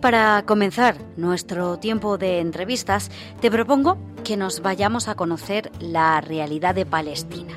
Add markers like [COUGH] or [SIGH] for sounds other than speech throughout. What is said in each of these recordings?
para comenzar nuestro tiempo de entrevistas, te propongo que nos vayamos a conocer la realidad de Palestina.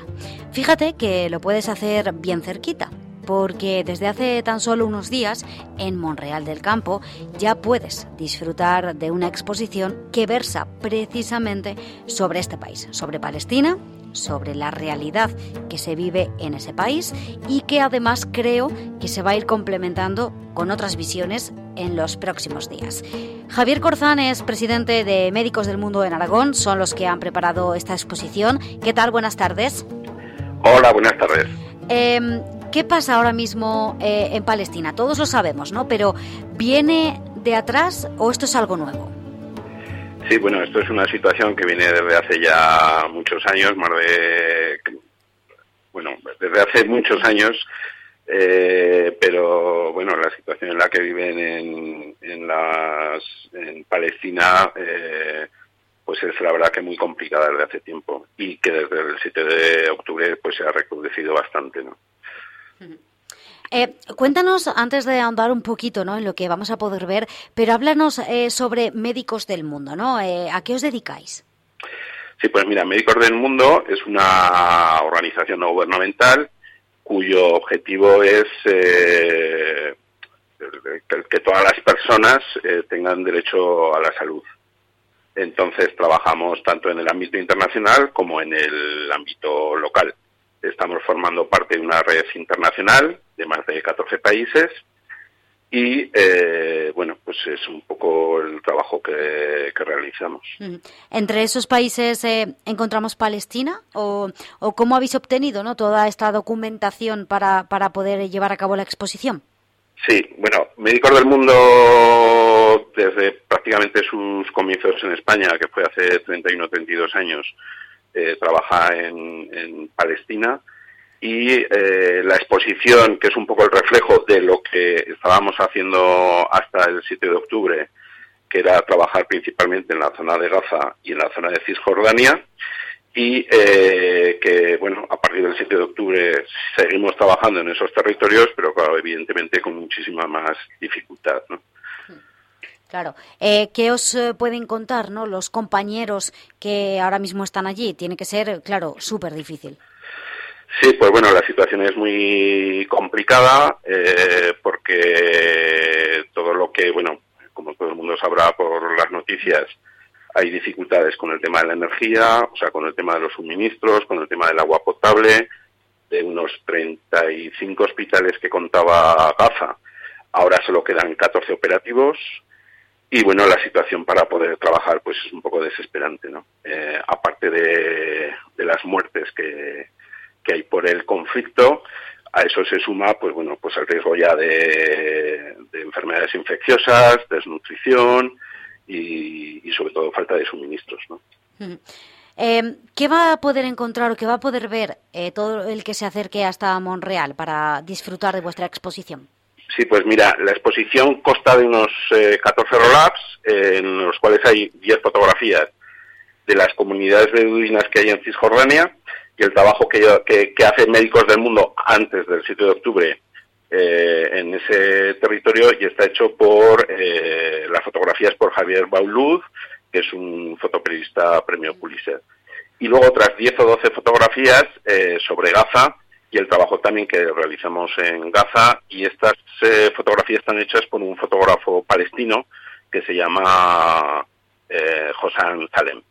Fíjate que lo puedes hacer bien cerquita, porque desde hace tan solo unos días, en Monreal del Campo, ya puedes disfrutar de una exposición que versa precisamente sobre este país, sobre Palestina sobre la realidad que se vive en ese país y que además creo que se va a ir complementando con otras visiones en los próximos días. Javier Corzán es presidente de Médicos del Mundo en Aragón, son los que han preparado esta exposición. ¿Qué tal? Buenas tardes. Hola, buenas tardes. Em, ¿Qué pasa ahora mismo eh, en Palestina? Todos lo sabemos, ¿no? Pero ¿viene de atrás o esto es algo nuevo? Sí, bueno, esto es una situación que viene desde hace ya muchos años, más de, bueno, desde hace muchos años, eh, pero bueno, la situación en la que viven en, en, las, en Palestina, eh, pues es la verdad que muy complicada desde hace tiempo y que desde el 7 de octubre pues se ha recrudecido bastante, ¿no? Eh, cuéntanos, antes de ahondar un poquito ¿no? en lo que vamos a poder ver, pero háblanos eh, sobre Médicos del Mundo, ¿no? Eh, ¿A qué os dedicáis? Sí, pues mira, Médicos del Mundo es una organización no gubernamental cuyo objetivo es que todas las personas tengan derecho a la salud. Entonces trabajamos tanto en el ámbito internacional como en el ámbito local. Estamos formando parte de una red internacional de más de 14 países y eh, bueno, pues es un poco el trabajo que, realizamos. ¿Entre esos países eh, encontramos Palestina o, o, cómo habéis obtenido ¿no? toda esta documentación para, para poder llevar a cabo la exposición? Sí, bueno, Médicos del Mundo desde prácticamente sus comienzos en España, que fue hace 31 o 32 años, eh, trabaja en, Palestina y eh, la exposición, que es un poco el reflejo de lo que estábamos haciendo hasta el 7 de octubre, que era trabajar principalmente en la zona de Gaza y en la zona de Cisjordania, y eh, que, bueno, a partir del 7 de octubre seguimos trabajando en esos territorios, pero claro, evidentemente con muchísima más dificultad, ¿no? Claro. Eh, ¿Qué os eh, pueden contar ¿no? los compañeros que ahora mismo están allí? Tiene que ser, claro, súper difícil. Sí, pues bueno, la situación es muy complicada eh, porque todo lo que, bueno, como todo el mundo sabrá por las noticias, hay dificultades con el tema de la energía, o sea, con el tema de los suministros, con el tema del agua potable, de unos 35 hospitales que contaba Gaza. Ahora solo quedan 14 operativos, y bueno, la situación para poder trabajar pues es un poco desesperante, ¿no? Eh, aparte de, las muertes que, hay por el conflicto, a eso se suma pues bueno, pues el riesgo ya de, enfermedades infecciosas, desnutrición y, sobre todo falta de suministros, ¿no? Eh, ¿Qué va a poder encontrar o qué va a poder ver eh, todo el que se acerque hasta Monreal para disfrutar de vuestra exposición? Sí, pues mira, la exposición consta de unos 14 eh, roll-ups, en los cuales hay 10 fotografías de las comunidades beduinas que hay en Cisjordania y el trabajo que, hacen médicos del mundo antes del 7 de octubre eh, en ese territorio y está hecho por eh, las fotografías por Javier Baulud, que es un fotoperiodista premio Pulitzer. Y luego otras 10 o 12 fotografías sobre Gaza, y el trabajo también que realizamos en Gaza y estas eh, fotografías están hechas por un fotógrafo palestino que se llama eh, Hosan Salem.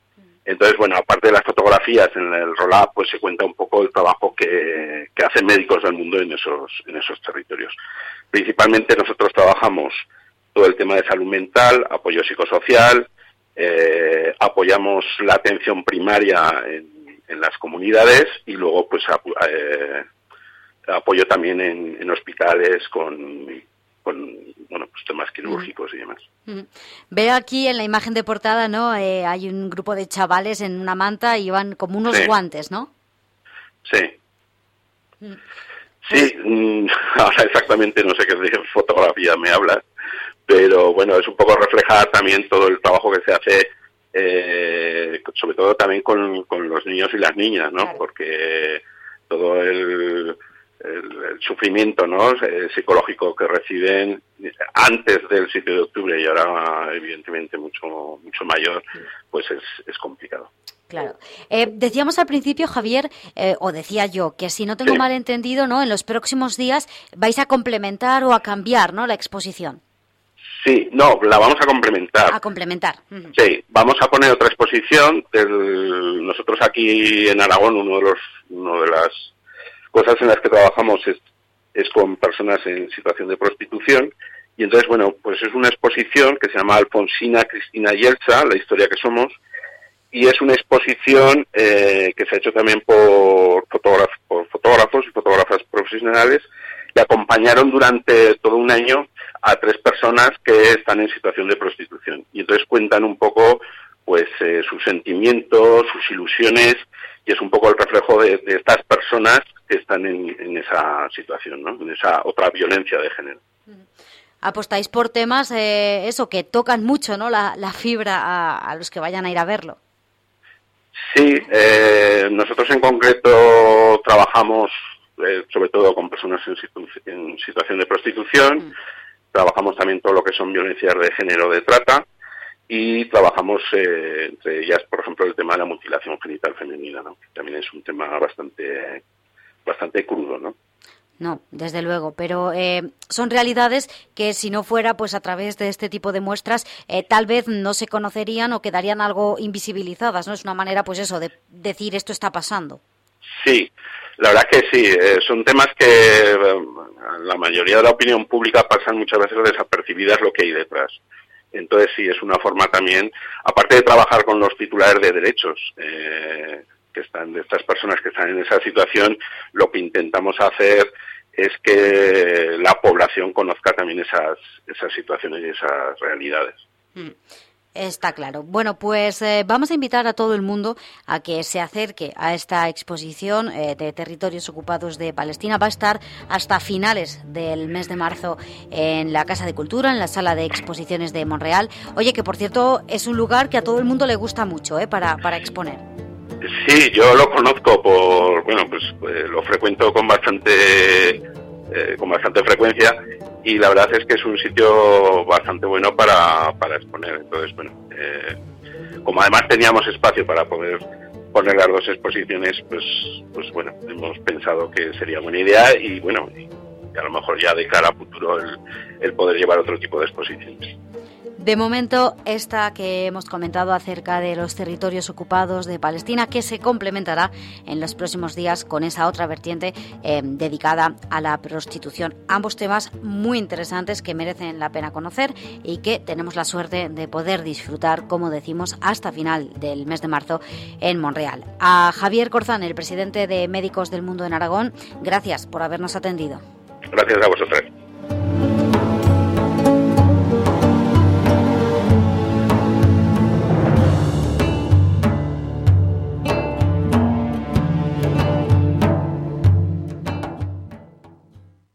Entonces, bueno, aparte de las fotografías en el roll pues se cuenta un poco el trabajo que, hacen médicos del mundo en esos, en esos territorios. Principalmente nosotros trabajamos todo el tema de salud mental, apoyo psicosocial, eh, apoyamos la atención primaria en, las comunidades y luego pues eh, apoyo también en, hospitales con, bueno, pues temas quirúrgicos y demás. Veo aquí en la imagen de portada, ¿no? Eh, hay un grupo de chavales en una manta y van como unos guantes, ¿no? Sí. Sí, mm, [LAUGHS] ahora exactamente no sé qué fotografía me habla, pero bueno, es un poco reflejar también todo el trabajo que se hace, eh, sobre todo también con, los niños y las niñas, ¿no? Porque todo el el, sufrimiento ¿no? Eh, psicológico que reciben antes del 7 de octubre y ahora evidentemente mucho mucho mayor, pues es, es complicado. Claro. Eh, decíamos al principio, Javier, eh, o decía yo, que si no tengo mal entendido, ¿no? En los próximos días vais a complementar o a cambiar, ¿no? La exposición. Sí, no, la vamos a complementar. A complementar. Sí, vamos a poner otra exposición. nosotros aquí en Aragón, uno de los, uno de las cosas en las que trabajamos es, es con personas en situación de prostitución. Y entonces, bueno, pues es una exposición que se llama Alfonsina, Cristina y Elsa, la historia que somos, y es una exposición eh, que se ha hecho también por, por fotógrafos y fotógrafas profesionales que acompañaron durante todo un año a tres personas que están en situación de prostitución. Y entonces cuentan un poco pues eh, sus sentimientos, sus ilusiones, y es un poco el reflejo de, estas personas que están en, esa situación, ¿no? en esa otra violencia de género. Apostáis por temas, eh, eso, que tocan mucho ¿no? la, fibra a, los que vayan a ir a verlo. Sí, eh, nosotros en concreto trabajamos eh, sobre todo con personas en, situación de prostitución, mm. Trabajamos también todo lo que son violencias de género de trata y trabajamos eh, entre ellas, por ejemplo, el tema de la mutilación genital femenina, que también es un tema bastante, bastante crudo, ¿no? No, desde luego, pero eh, son realidades que si no fuera pues a través de este tipo de muestras tal vez no se conocerían o quedarían algo invisibilizadas, ¿no? Es una manera pues eso de decir esto está pasando. Sí, la verdad que sí, eh, son temas que eh, la mayoría de la opinión pública pasan muchas veces desapercibidas lo que hay detrás. Entonces sí, es una forma también, aparte de trabajar con los titulares de derechos, eh, que están, de estas personas que están en esa situación, lo que intentamos hacer es que la población conozca también esas, esas situaciones y esas realidades. Mm. Está claro. Bueno, pues eh, vamos a invitar a todo el mundo a que se acerque a esta exposición eh, de territorios ocupados de Palestina. Va a estar hasta finales del mes de marzo en la Casa de Cultura, en la sala de exposiciones de Monreal. Oye, que por cierto es un lugar que a todo el mundo le gusta mucho ¿eh? para, para exponer. Sí, yo lo conozco por, bueno, pues, pues lo frecuento con bastante, con bastante frecuencia y la verdad es que es un sitio bastante bueno para, para exponer. Entonces, bueno, eh, como además teníamos espacio para poder poner las dos exposiciones, pues, pues bueno, hemos pensado que sería buena idea y bueno, y a lo mejor ya de cara a futuro el, el poder llevar otro tipo de exposiciones. De momento, esta que hemos comentado acerca de los territorios ocupados de Palestina, que se complementará en los próximos días con esa otra vertiente eh, dedicada a la prostitución. Ambos temas muy interesantes que merecen la pena conocer y que tenemos la suerte de poder disfrutar, como decimos, hasta final del mes de marzo en Monreal. A Javier Corzán, el presidente de Médicos del Mundo en Aragón, gracias por habernos atendido. Gracias a vosotros.